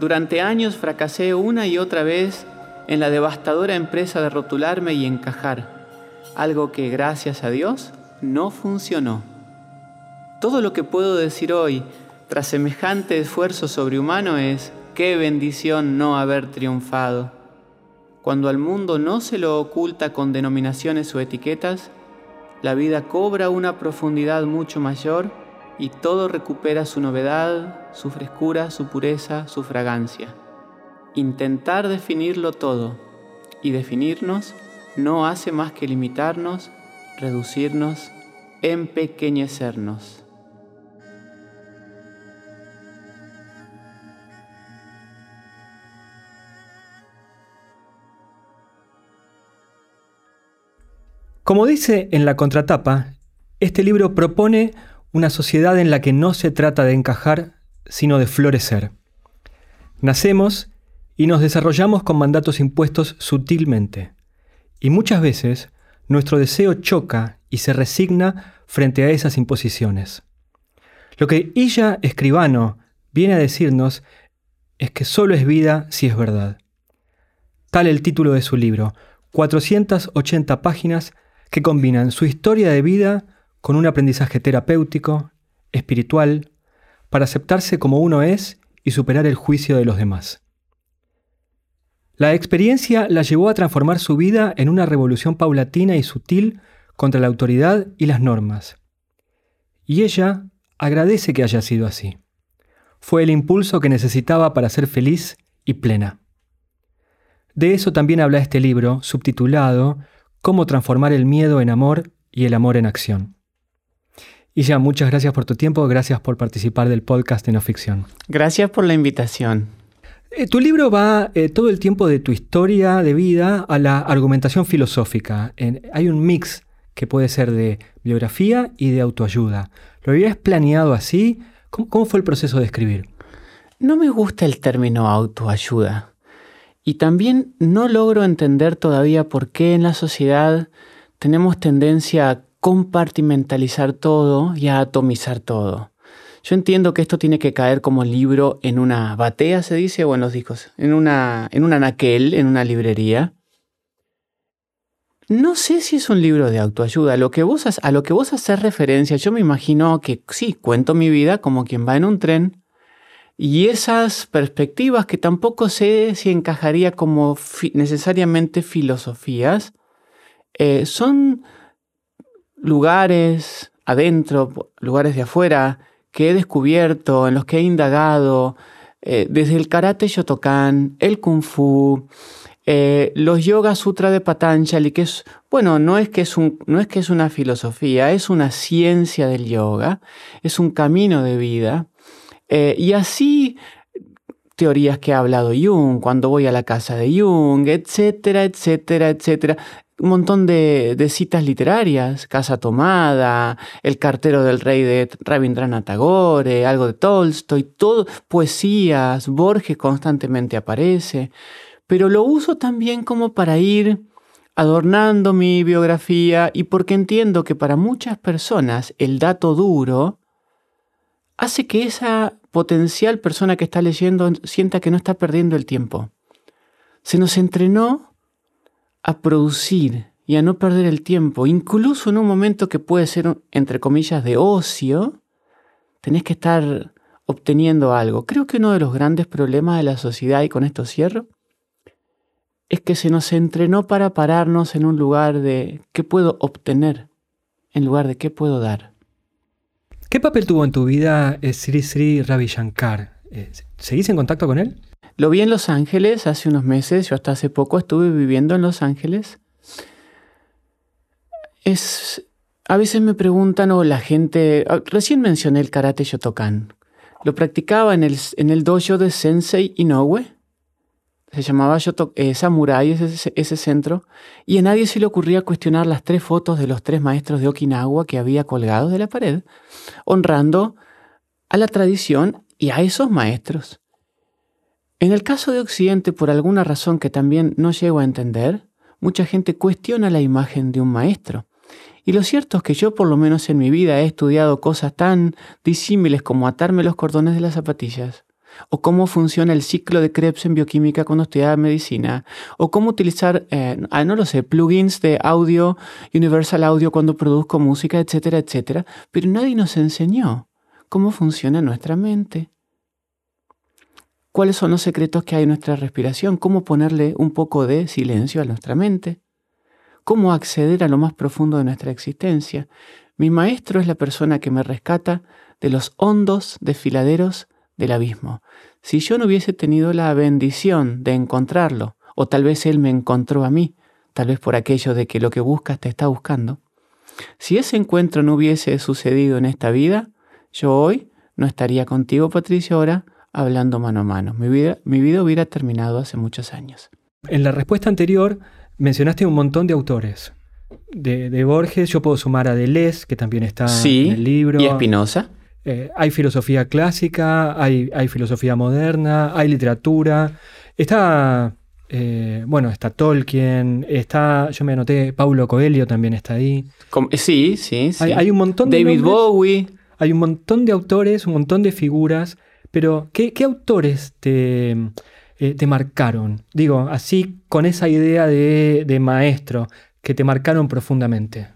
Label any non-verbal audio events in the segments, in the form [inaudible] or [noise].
Durante años fracasé una y otra vez en la devastadora empresa de rotularme y encajar, algo que gracias a Dios no funcionó. Todo lo que puedo decir hoy, tras semejante esfuerzo sobrehumano, es qué bendición no haber triunfado. Cuando al mundo no se lo oculta con denominaciones o etiquetas, la vida cobra una profundidad mucho mayor y todo recupera su novedad, su frescura, su pureza, su fragancia. Intentar definirlo todo y definirnos no hace más que limitarnos, reducirnos, empequeñecernos. Como dice en la contratapa, este libro propone una sociedad en la que no se trata de encajar, sino de florecer. Nacemos y nos desarrollamos con mandatos impuestos sutilmente. Y muchas veces nuestro deseo choca y se resigna frente a esas imposiciones. Lo que Illa Escribano viene a decirnos es que solo es vida si es verdad. Tal el título de su libro, 480 páginas que combinan su historia de vida con un aprendizaje terapéutico, espiritual, para aceptarse como uno es y superar el juicio de los demás. La experiencia la llevó a transformar su vida en una revolución paulatina y sutil contra la autoridad y las normas. Y ella agradece que haya sido así. Fue el impulso que necesitaba para ser feliz y plena. De eso también habla este libro, subtitulado Cómo transformar el miedo en amor y el amor en acción. Ya, muchas gracias por tu tiempo, gracias por participar del podcast de No Ficción. Gracias por la invitación. Eh, tu libro va eh, todo el tiempo de tu historia de vida a la argumentación filosófica. hay un mix que puede ser de biografía y de autoayuda. ¿Lo habías planeado así? ¿Cómo fue el proceso de escribir? No me gusta el término autoayuda. Y también no logro entender todavía por qué en la sociedad tenemos tendencia a compartimentalizar todo y atomizar todo. Yo entiendo que esto tiene que caer como libro en una batea, se dice, o en los discos, en una, en un anaquel, en una librería. No sé si es un libro de autoayuda. Lo que vos, a lo que vos haces referencia, yo me imagino que sí, cuento mi vida como quien va en un tren. Y esas perspectivas que tampoco sé si encajaría como necesariamente filosofías, eh, son lugares adentro, lugares de afuera que he descubierto, en los que he indagado, eh, desde el karate shotokan, el kung fu, eh, los yoga sutra de Patanjali, que es, bueno, no es que es, un, no es que es una filosofía, es una ciencia del yoga, es un camino de vida. Eh, y así teorías que ha hablado Jung, cuando voy a la casa de Jung, etcétera, etcétera, etcétera un montón de, citas literarias, Casa Tomada, El cartero del rey de Rabindranath Tagore, algo de Tolstoy, todo, poesías, Borges constantemente aparece, pero lo uso también como para ir adornando mi biografía y porque entiendo que para muchas personas el dato duro hace que esa potencial persona que está leyendo sienta que no está perdiendo el tiempo. Se nos entrenó a producir y a no perder el tiempo, incluso en un momento que puede ser, entre comillas, de ocio, tenés que estar obteniendo algo. Creo que uno de los grandes problemas de la sociedad, y con esto cierro, es que se nos entrenó para pararnos en un lugar de qué puedo obtener, en lugar de qué puedo dar. ¿Qué papel tuvo en tu vida eh, Sri Sri Ravi Shankar? Eh, ¿Seguís en contacto con él? Lo vi en Los Ángeles hace unos meses, yo hasta hace poco estuve viviendo en Los Ángeles. Es A veces me preguntan o la gente, ah, recién mencioné el karate Shotokan. Lo practicaba en el, dojo de Sensei Inoue. Se llamaba eh, Samurai ese, ese centro. Y a nadie se le ocurría cuestionar las tres fotos de los tres maestros de Okinawa que había colgados de la pared, honrando a la tradición y a esos maestros. En el caso de Occidente, por alguna razón que también no llego a entender, mucha gente cuestiona la imagen de un maestro. Y lo cierto es que yo por lo menos en mi vida he estudiado cosas tan disímiles como atarme los cordones de las zapatillas, o cómo funciona el ciclo de Krebs en bioquímica cuando estudiaba medicina, o cómo utilizar, eh, ah, no lo sé, plugins de audio, Universal Audio cuando produzco música, etcétera, etcétera, pero nadie nos enseñó cómo funciona nuestra mente cuáles son los secretos que hay en nuestra respiración, cómo ponerle un poco de silencio a nuestra mente, cómo acceder a lo más profundo de nuestra existencia. Mi maestro es la persona que me rescata de los hondos desfiladeros del abismo. Si yo no hubiese tenido la bendición de encontrarlo, o tal vez él me encontró a mí, tal vez por aquello de que lo que buscas te está buscando, si ese encuentro no hubiese sucedido en esta vida, yo hoy no estaría contigo, Patricia, ahora hablando mano a mano. Mi vida, mi vida hubiera terminado hace muchos años. En la respuesta anterior mencionaste un montón de autores. De, Borges, yo puedo sumar a Deleuze, que también está en el libro. ¿Y Espinosa? Eh, hay filosofía clásica, hay, hay, filosofía moderna, hay literatura. Está, eh, bueno, está Tolkien, está, yo me anoté, Paulo Coelho también está ahí. Eh, sí, sí, sí. Hay, un montón de David Bowie. Hay un montón de autores, un montón de figuras pero, ¿qué, autores te, eh, te, marcaron? Digo, así con esa idea de, maestro, que te marcaron profundamente.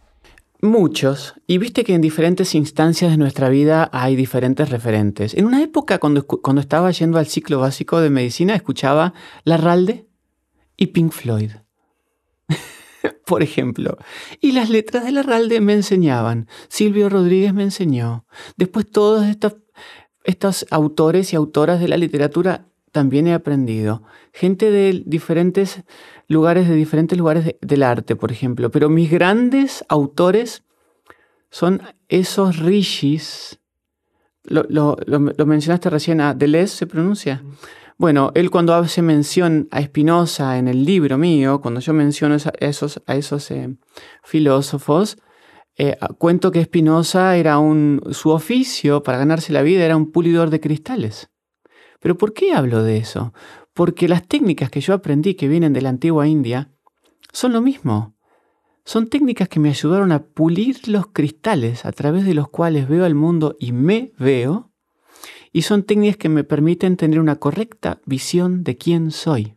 Muchos. Y viste que en diferentes instancias de nuestra vida hay diferentes referentes. En una época, cuando, cuando estaba yendo al ciclo básico de medicina, escuchaba Larralde y Pink Floyd. [laughs] Por ejemplo. Y las letras de Larralde me enseñaban. Silvio Rodríguez me enseñó. Después todos estos estos autores y autoras de la literatura también he aprendido. Gente de diferentes lugares, de diferentes lugares del arte, por ejemplo. Pero mis grandes autores son esos rishis. Lo, mencionaste recién, a Deleuze se pronuncia. Bueno, él cuando hace mención a Spinoza en el libro mío, cuando yo menciono a esos, a esos eh, filósofos, eh, cuento que Spinoza era un, su oficio para ganarse la vida era un pulidor de cristales. Pero ¿por qué hablo de eso? Porque las técnicas que yo aprendí que vienen de la antigua India son lo mismo. Son técnicas que me ayudaron a pulir los cristales a través de los cuales veo el mundo y me veo. Y son técnicas que me permiten tener una correcta visión de quién soy.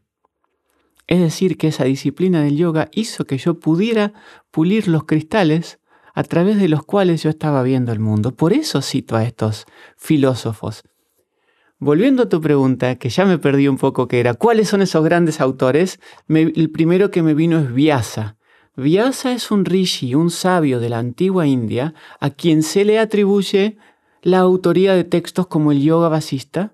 Es decir, que esa disciplina del yoga hizo que yo pudiera pulir los cristales a través de los cuales yo estaba viendo el mundo. Por eso cito a estos filósofos. Volviendo a tu pregunta, que ya me perdí un poco, que era, ¿cuáles son esos grandes autores? el primero que me vino es Vyasa. Vyasa es un rishi, un sabio de la antigua India, a quien se le atribuye la autoría de textos como el Yoga Vasista,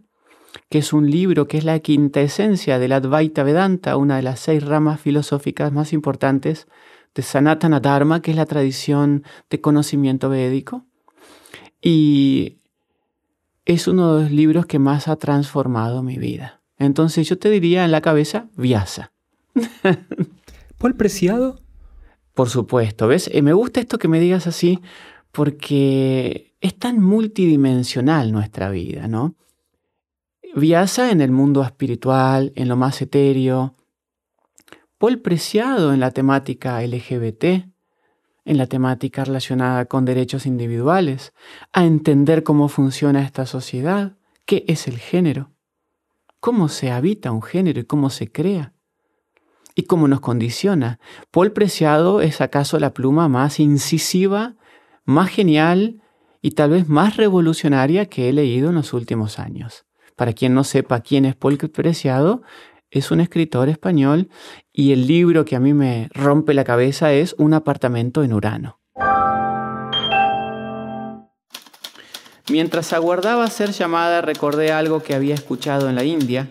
que es un libro que es la quinta esencia del Advaita Vedanta, una de las seis ramas filosóficas más importantes de Sanatana Dharma, que es la tradición de conocimiento védico. Y es uno de los libros que más ha transformado mi vida. Entonces yo te diría en la cabeza, Vyasa. [laughs] ¿Paul Preciado? Por supuesto, ¿ves? Eh, me gusta esto que me digas así porque es tan multidimensional nuestra vida, ¿no? Vyasa en el mundo espiritual, en lo más etéreo, Paul Preciado en la temática LGBT, en la temática relacionada con derechos individuales, a entender cómo funciona esta sociedad, qué es el género, cómo se habita un género y cómo se crea, y cómo nos condiciona. Paul Preciado es acaso la pluma más incisiva, más genial y tal vez más revolucionaria que he leído en los últimos años. Para quien no sepa quién es Paul Preciado, es un escritor español y el libro que a mí me rompe la cabeza es Un apartamento en Urano. Mientras aguardaba ser llamada recordé algo que había escuchado en la India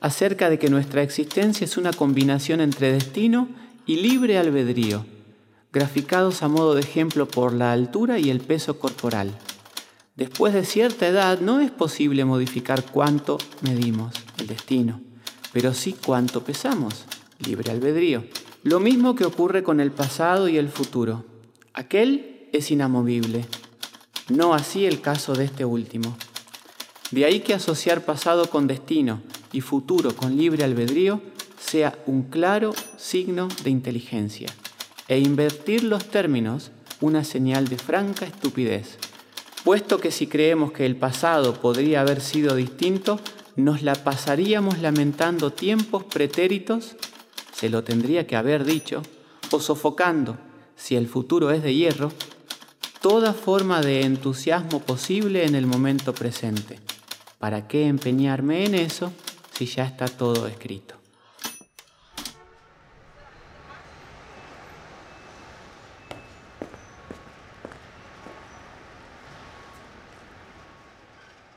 acerca de que nuestra existencia es una combinación entre destino y libre albedrío. graficados a modo de ejemplo por la altura y el peso corporal. Después de cierta edad no es posible modificar cuánto medimos, el destino, pero sí cuánto pesamos, libre albedrío. Lo mismo que ocurre con el pasado y el futuro. Aquel es inamovible, no así el caso de este último. De ahí que asociar pasado con destino y futuro con libre albedrío sea un claro signo de inteligencia e invertir los términos una señal de franca estupidez puesto que si creemos que el pasado podría haber sido distinto, nos la pasaríamos lamentando tiempos pretéritos, se lo tendría que haber dicho, o sofocando, si el futuro es de hierro, toda forma de entusiasmo posible en el momento presente. ¿Para qué empeñarme en eso si ya está todo escrito?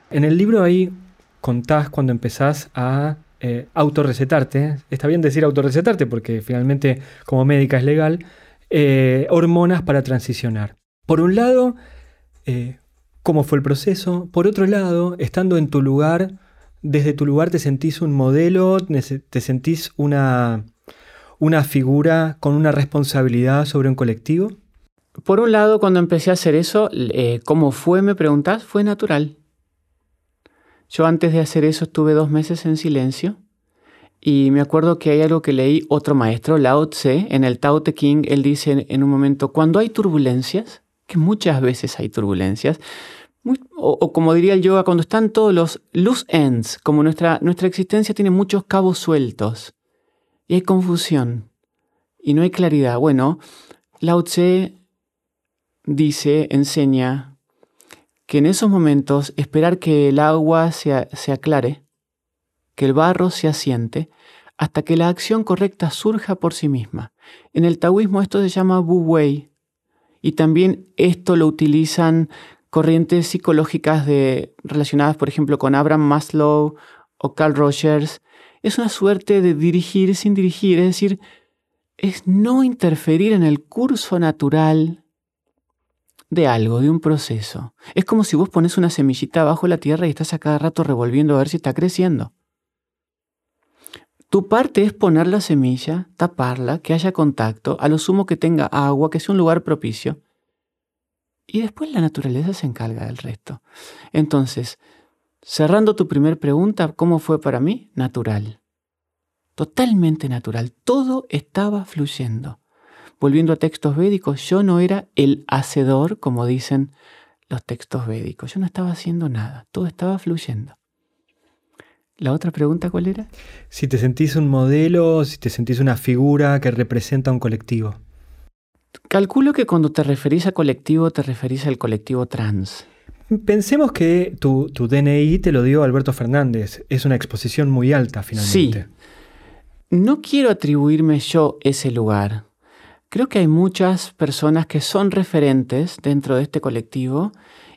En el libro ahí contás cuando empezás a eh, autorrecetarte, está bien decir autorrecetarte porque finalmente como médica es legal, eh, hormonas para transicionar. Por un lado, eh, cómo fue el proceso. Por otro lado, estando en tu lugar, desde tu lugar te sentís un modelo, te sentís una, una figura con una responsabilidad sobre un colectivo. Por un lado, cuando empecé a hacer eso, ¿cómo fue, me preguntás? Fue natural. Yo antes de hacer eso estuve dos meses en silencio y me acuerdo que hay algo que leí otro maestro, Lao Tse, en el Tao Te King, él dice en un momento, cuando hay turbulencias, que muchas veces hay turbulencias, o, como diría el yoga, cuando están todos los loose ends, como nuestra, nuestra existencia tiene muchos cabos sueltos y hay confusión y no hay claridad. Bueno, Lao Tse dice, enseña que en esos momentos esperar que el agua se, se aclare, que el barro se asiente, hasta que la acción correcta surja por sí misma. En el taoísmo esto se llama Wu Wei, y también esto lo utilizan corrientes psicológicas de, relacionadas, por ejemplo, con Abraham Maslow o Carl Rogers. Es una suerte de dirigir sin dirigir, es decir, es no interferir en el curso natural de algo, de un proceso. Es como si vos pones una semillita bajo la tierra y estás a cada rato revolviendo a ver si está creciendo. Tu parte es poner la semilla, taparla, que haya contacto, a lo sumo que tenga agua, que sea un lugar propicio. Y después la naturaleza se encarga del resto. Entonces, cerrando tu primer pregunta, ¿cómo fue para mí? Natural. Totalmente natural. Todo estaba fluyendo volviendo a textos védicos, yo no era el hacedor, como dicen los textos védicos. Yo no estaba haciendo nada, todo estaba fluyendo. ¿La otra pregunta cuál era? Si te sentís un modelo, si te sentís una figura que representa un colectivo. Calculo que cuando te referís a colectivo, te referís al colectivo trans. Pensemos que tu, tu DNI te lo dio Alberto Fernández. Es una exposición muy alta, finalmente. Sí. No quiero atribuirme yo ese lugar. Creo que hay muchas personas que son referentes dentro de este colectivo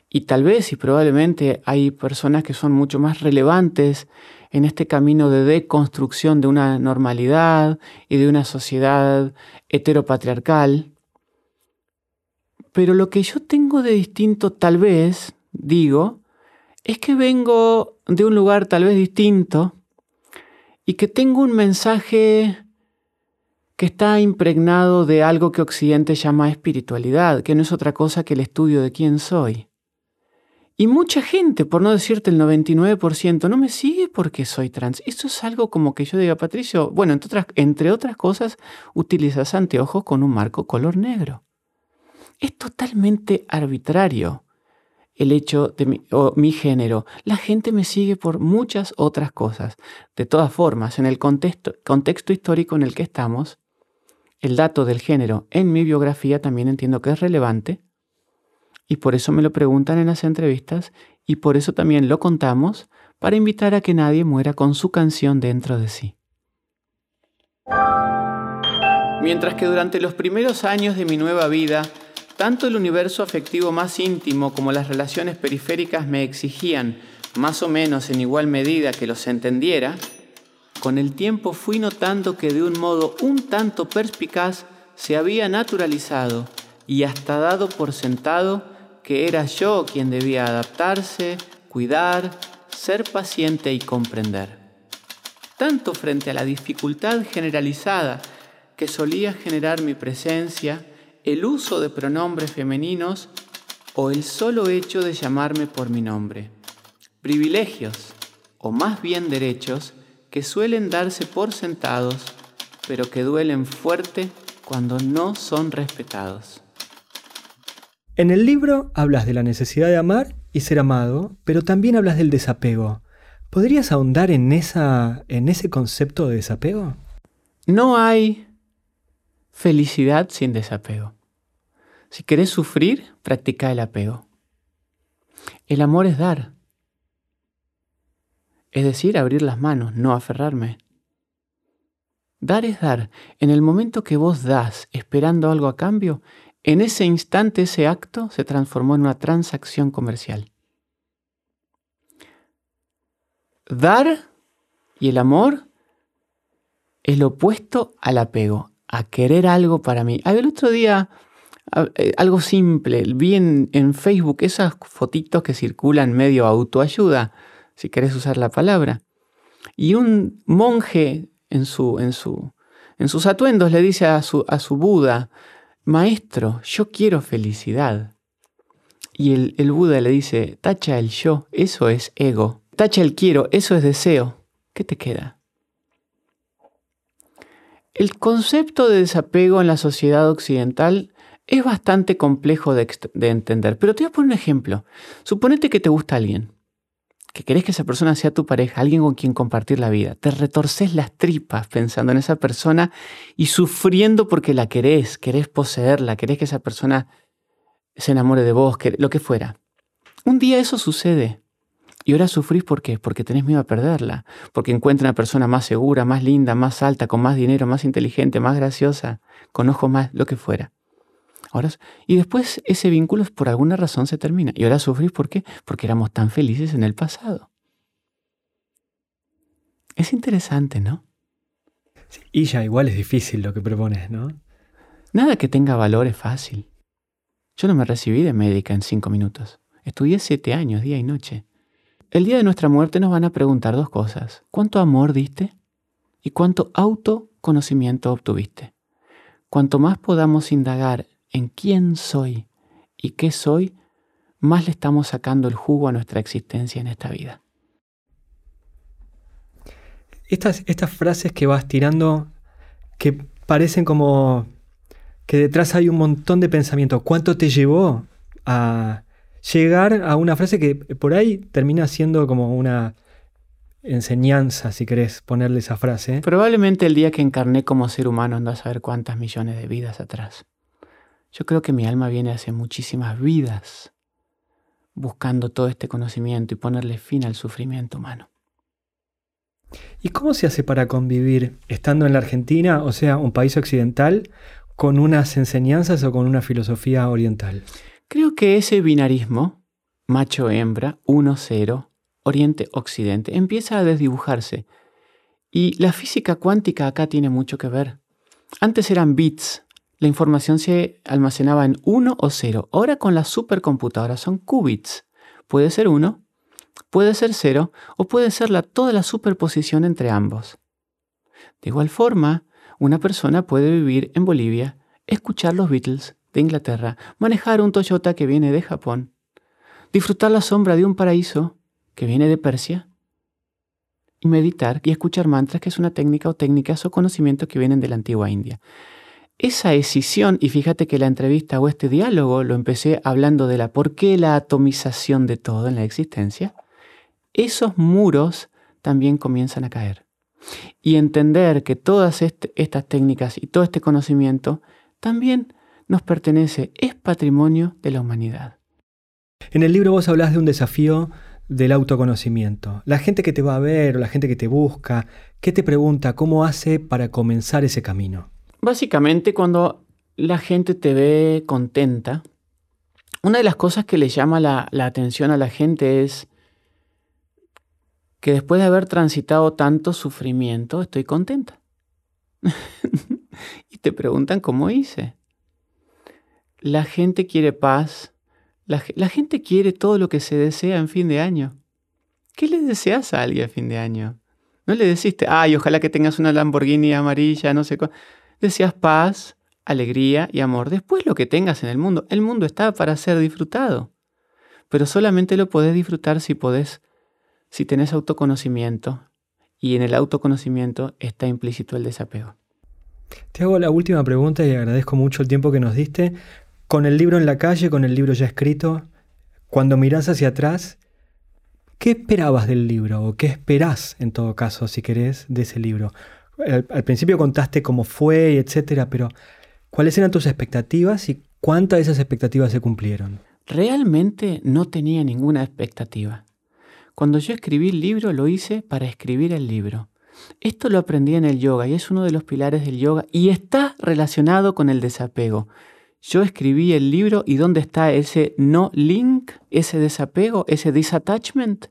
y tal vez y probablemente hay personas que son mucho más relevantes en este camino de deconstrucción de una normalidad y de una sociedad heteropatriarcal. Pero lo que yo tengo de distinto, tal vez, digo, es que vengo de un lugar tal vez distinto y que tengo un mensaje que está impregnado de algo que Occidente llama espiritualidad, que no es otra cosa que el estudio de quién soy. Y mucha gente, por no decirte el 99%, no me sigue porque soy trans. Eso es algo como que yo diga, Patricio, bueno, entre otras, cosas, utilizas anteojos con un marco color negro. Es totalmente arbitrario el hecho de mi, género. La gente me sigue por muchas otras cosas. De todas formas, en el contexto histórico en el que estamos, el dato del género en mi biografía también entiendo que es relevante y por eso me lo preguntan en las entrevistas y por eso también lo contamos para invitar a que nadie muera con su canción dentro de sí. Mientras que durante los primeros años de mi nueva vida, tanto el universo afectivo más íntimo como las relaciones periféricas me exigían, más o menos en igual medida que los entendiera, con el tiempo fui notando que de un modo un tanto perspicaz se había naturalizado y hasta dado por sentado que era yo quien debía adaptarse, cuidar, ser paciente y comprender. Tanto frente a la dificultad generalizada que solía generar mi presencia, el uso de pronombres femeninos o el solo hecho de llamarme por mi nombre. Privilegios, o más bien derechos, que suelen darse por sentados, pero que duelen fuerte cuando no son respetados. En el libro hablas de la necesidad de amar y ser amado, pero también hablas del desapego. ¿Podrías ahondar en, esa, en ese concepto de desapego? No hay felicidad sin desapego. Si querés sufrir, practica el apego. El amor es dar. Es decir, abrir las manos, no aferrarme. Dar es dar. En el momento que vos das esperando algo a cambio, en ese instante ese acto se transformó en una transacción comercial. Dar y el amor es lo opuesto al apego, a querer algo para mí. El otro día eh, algo simple. Vi en, Facebook esas fotitos que circulan medio autoayuda, si querés usar la palabra. Y un monje en, su, en, su, en sus atuendos le dice a su, a su Buda, Maestro, yo quiero felicidad. Y el, el Buda le dice, tacha el yo, eso es ego. Tacha el quiero, eso es deseo. ¿Qué te queda? El concepto de desapego en la sociedad occidental es bastante complejo de, entender, pero te voy a poner un ejemplo. Suponete que te gusta alguien, que querés que esa persona sea tu pareja, alguien con quien compartir la vida. Te retorces las tripas pensando en esa persona y sufriendo porque la querés, querés poseerla, querés que esa persona se enamore de vos, lo que fuera. Un día eso sucede. Y ahora sufrís ¿por qué? Porque tenés miedo a perderla, porque encuentra una persona más segura, más linda, más alta, con más dinero, más inteligente, más graciosa, con ojos más, lo que fuera y después ese vínculo por alguna razón se termina. Y ahora sufrís ¿por qué? Porque éramos tan felices en el pasado. Es interesante, ¿no? y ya igual es difícil lo que propones, ¿no? Nada que tenga valor es fácil. Yo no me recibí de médica en cinco minutos. Estudié siete años, día y noche. El día de nuestra muerte nos van a preguntar dos cosas. ¿Cuánto amor diste? ¿Y cuánto autoconocimiento obtuviste? Cuanto más podamos indagar en quién soy y qué soy, más le estamos sacando el jugo a nuestra existencia en esta vida. Estas, estas frases que vas tirando, que parecen como que detrás hay un montón de pensamiento. ¿Cuánto te llevó a llegar a una frase que por ahí termina siendo como una enseñanza, si querés ponerle esa frase? Probablemente el día que encarné como ser humano ando a saber cuántas millones de vidas atrás. Yo creo que mi alma viene hace muchísimas vidas buscando todo este conocimiento y ponerle fin al sufrimiento humano. ¿Y cómo se hace para convivir estando en la Argentina, o sea, un país occidental, con unas enseñanzas o con una filosofía oriental? Creo que ese binarismo, macho-hembra, 1-0, oriente-occidente, empieza a desdibujarse. Y la física cuántica acá tiene mucho que ver. Antes eran bits, la información se almacenaba en 1 o 0. Ahora con las supercomputadoras son qubits. Puede ser 1, puede ser 0 o puede ser la, toda la superposición entre ambos. De igual forma, una persona puede vivir en Bolivia, escuchar los Beatles de Inglaterra, manejar un Toyota que viene de Japón, disfrutar la sombra de un paraíso que viene de Persia, y meditar y escuchar mantras, que es una técnica o técnicas o conocimientos que vienen de la antigua India. Esa escisión, y fíjate que la entrevista o este diálogo lo empecé hablando de la por qué la atomización de todo en la existencia, esos muros también comienzan a caer. Y entender que todas estas técnicas y todo este conocimiento también nos pertenece, es patrimonio de la humanidad. En el libro vos hablas de un desafío del autoconocimiento. La gente que te va a ver la gente que te busca, ¿qué te pregunta? ¿Cómo hace para comenzar ese camino? Básicamente cuando la gente te ve contenta, una de las cosas que le llama la, atención a la gente es que después de haber transitado tanto sufrimiento, estoy contenta. [laughs] y te preguntan cómo hice. La gente quiere paz. La, gente quiere todo lo que se desea en fin de año. ¿Qué le deseas a alguien a fin de año? No le deciste, ay, ojalá que tengas una Lamborghini amarilla, no sé cómo. Deseas paz, alegría y amor. Después lo que tengas en el mundo. El mundo está para ser disfrutado. Pero solamente lo podés disfrutar si podés, si tenés autoconocimiento. Y en el autoconocimiento está implícito el desapego. Te hago la última pregunta y agradezco mucho el tiempo que nos diste. Con el libro en la calle, con el libro ya escrito, cuando mirás hacia atrás, ¿qué esperabas del libro? ¿O qué esperás, en todo caso, si querés, de ese libro? Al, principio contaste cómo fue, etcétera, pero ¿cuáles eran tus expectativas y cuántas de esas expectativas se cumplieron? Realmente no tenía ninguna expectativa. Cuando yo escribí el libro lo hice para escribir el libro. Esto lo aprendí en el yoga y es uno de los pilares del yoga y está relacionado con el desapego. Yo escribí el libro y ¿dónde está ese no link, ese desapego, ese disattachment?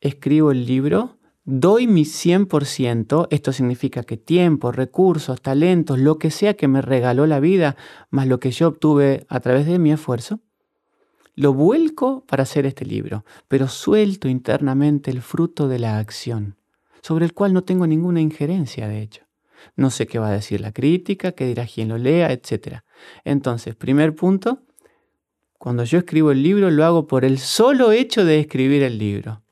Escribo el libro, doy mi 100%, esto significa que tiempo, recursos, talentos, lo que sea que me regaló la vida, más lo que yo obtuve a través de mi esfuerzo, lo vuelco para hacer este libro, pero suelto internamente el fruto de la acción, sobre el cual no tengo ninguna injerencia, de hecho. No sé qué va a decir la crítica, qué dirá quien lo lea, etc. Entonces, primer punto, cuando yo escribo el libro lo hago por el solo hecho de escribir el libro.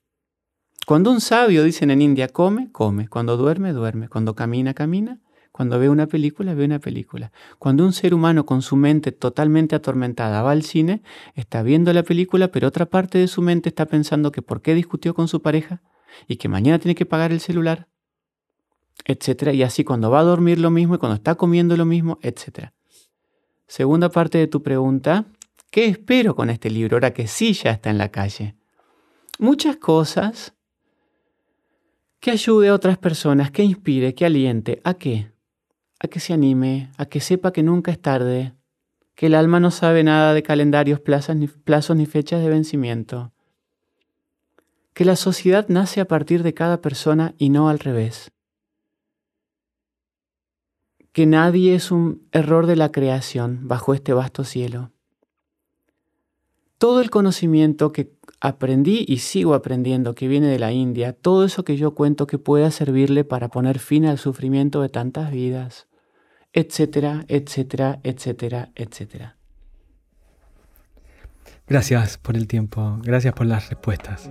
Cuando un sabio, dicen en India, come, come. Cuando duerme, duerme. Cuando camina, camina. Cuando ve una película, ve una película. Cuando un ser humano con su mente totalmente atormentada va al cine, está viendo la película, pero otra parte de su mente está pensando que por qué discutió con su pareja y que mañana tiene que pagar el celular, etcétera. Y así cuando va a dormir lo mismo y cuando está comiendo lo mismo, etcétera. Segunda parte de tu pregunta, ¿qué espero con este libro ahora que sí ya está en la calle? Muchas cosas que ayude a otras personas, que inspire, que aliente. ¿A qué? A que se anime, a que sepa que nunca es tarde, que el alma no sabe nada de calendarios, plazos ni, plazos, ni fechas de vencimiento, que la sociedad nace a partir de cada persona y no al revés, que nadie es un error de la creación bajo este vasto cielo. Todo el conocimiento que aprendí y sigo aprendiendo que viene de la India, todo eso que yo cuento que pueda servirle para poner fin al sufrimiento de tantas vidas, etcétera, etcétera, etcétera, etcétera. Gracias por el tiempo, gracias por las respuestas.